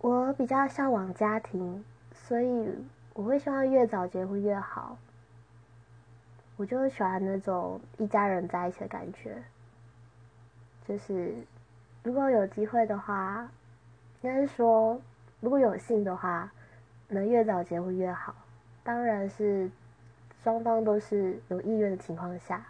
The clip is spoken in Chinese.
我比较向往家庭，所以我会希望越早结婚越好。我就喜欢那种一家人在一起的感觉。就是如果有机会的话，应该是说如果有幸的话，能越早结婚越好。当然是双方都是有意愿的情况下。